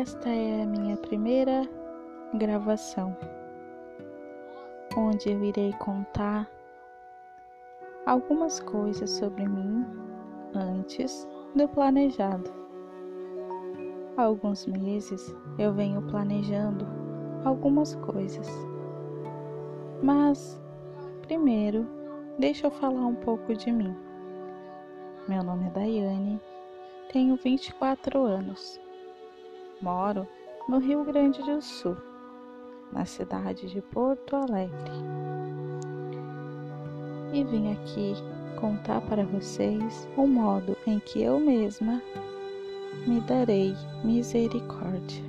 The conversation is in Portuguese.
Esta é a minha primeira gravação, onde eu irei contar algumas coisas sobre mim antes do planejado. Há alguns meses eu venho planejando algumas coisas, mas primeiro deixa eu falar um pouco de mim. Meu nome é Daiane, tenho 24 anos Moro no Rio Grande do Sul, na cidade de Porto Alegre. E vim aqui contar para vocês o modo em que eu mesma me darei misericórdia.